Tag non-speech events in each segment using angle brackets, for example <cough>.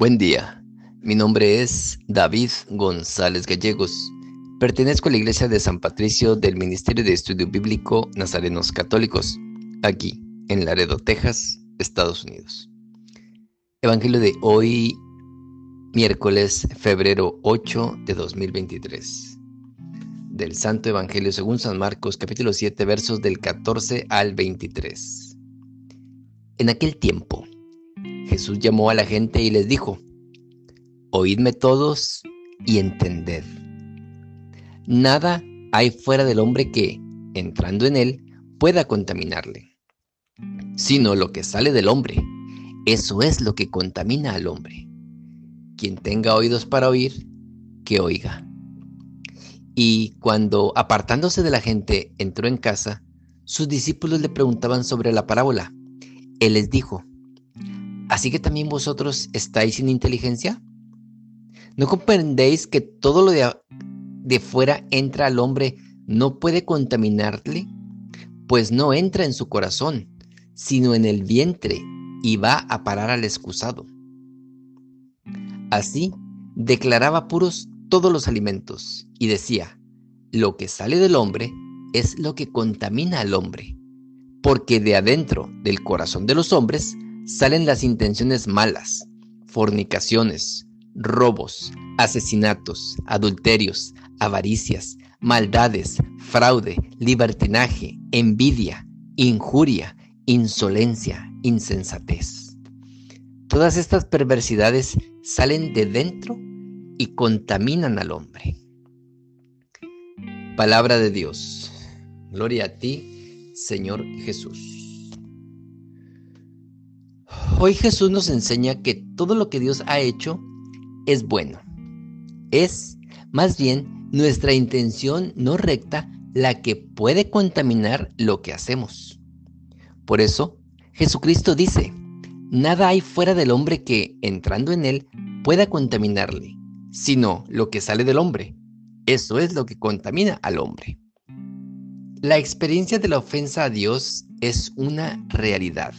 Buen día, mi nombre es David González Gallegos. Pertenezco a la Iglesia de San Patricio del Ministerio de Estudio Bíblico Nazarenos Católicos, aquí en Laredo, Texas, Estados Unidos. Evangelio de hoy, miércoles, febrero 8 de 2023. Del Santo Evangelio según San Marcos, capítulo 7, versos del 14 al 23. En aquel tiempo, Jesús llamó a la gente y les dijo, Oídme todos y entended. Nada hay fuera del hombre que, entrando en él, pueda contaminarle, sino lo que sale del hombre. Eso es lo que contamina al hombre. Quien tenga oídos para oír, que oiga. Y cuando, apartándose de la gente, entró en casa, sus discípulos le preguntaban sobre la parábola. Él les dijo, ¿Así que también vosotros estáis sin inteligencia? ¿No comprendéis que todo lo de, fuera entra al hombre no puede contaminarle? Pues no entra en su corazón, sino en el vientre y va a parar al excusado. Así declaraba puros todos los alimentos y decía, lo que sale del hombre es lo que contamina al hombre, porque de adentro del corazón de los hombres salen las intenciones malas, fornicaciones, robos, asesinatos, adulterios, avaricias, maldades, fraude, libertinaje, envidia, injuria, insolencia, insensatez. Todas estas perversidades salen de dentro y contaminan al hombre. Palabra de Dios. Gloria a ti, Señor Jesús. Hoy Jesús nos enseña que todo lo que Dios ha hecho es bueno. Es, más bien, nuestra intención no recta la que puede contaminar lo que hacemos. Por eso, Jesucristo dice, nada hay fuera del hombre que, entrando en él, pueda contaminarle, sino lo que sale del hombre. Eso es lo que contamina al hombre. La experiencia de la ofensa a Dios es una realidad.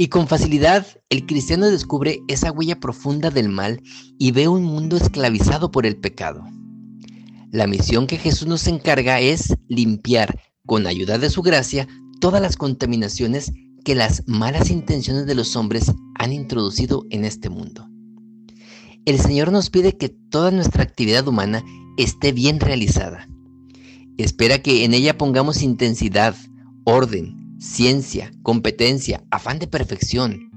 Y con facilidad el cristiano descubre esa huella profunda del mal y ve un mundo esclavizado por el pecado. La misión que Jesús nos encarga es limpiar, con ayuda de su gracia, todas las contaminaciones que las malas intenciones de los hombres han introducido en este mundo. El Señor nos pide que toda nuestra actividad humana esté bien realizada. Espera que en ella pongamos intensidad, orden, ciencia, competencia, afán de perfección,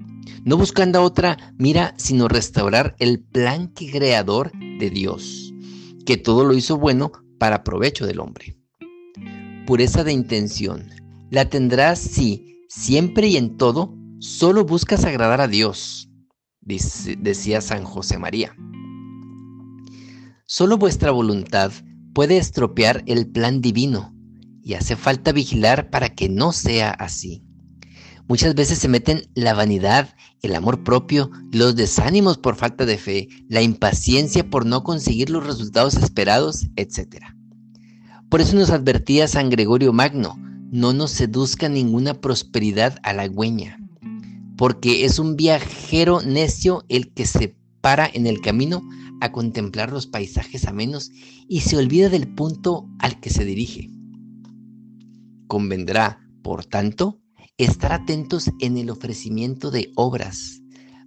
no buscando otra mira sino restaurar el plan creador de Dios, que todo lo hizo bueno para provecho del hombre. Pureza de intención la tendrás si siempre y en todo solo buscas agradar a Dios, decía San José María. Solo vuestra voluntad puede estropear el plan divino y hace falta vigilar para que no sea así. Muchas veces se meten la vanidad, el amor propio, los desánimos por falta de fe, la impaciencia por no conseguir los resultados esperados, etc. Por eso nos advertía San Gregorio Magno, no nos seduzca ninguna prosperidad halagüeña, porque es un viajero necio el que se para en el camino a contemplar los paisajes amenos y se olvida del punto al que se dirige. Convendrá, por tanto, estar atentos en el ofrecimiento de obras,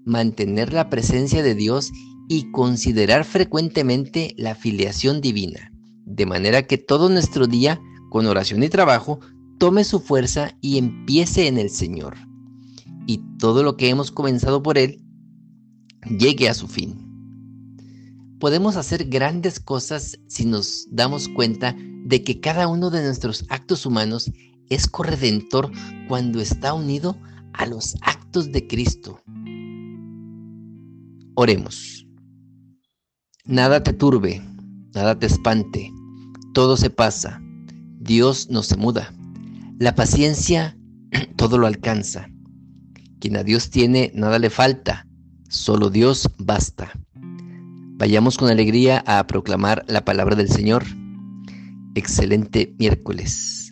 mantener la presencia de Dios y considerar frecuentemente la filiación divina, de manera que todo nuestro día, con oración y trabajo, tome su fuerza y empiece en el Señor, y todo lo que hemos comenzado por Él llegue a su fin. Podemos hacer grandes cosas si nos damos cuenta de que cada uno de nuestros actos humanos es corredentor cuando está unido a los actos de Cristo. Oremos. Nada te turbe, nada te espante, todo se pasa, Dios no se muda. La paciencia <clears throat> todo lo alcanza. Quien a Dios tiene, nada le falta, solo Dios basta. Vayamos con alegría a proclamar la palabra del Señor. Excelente miércoles.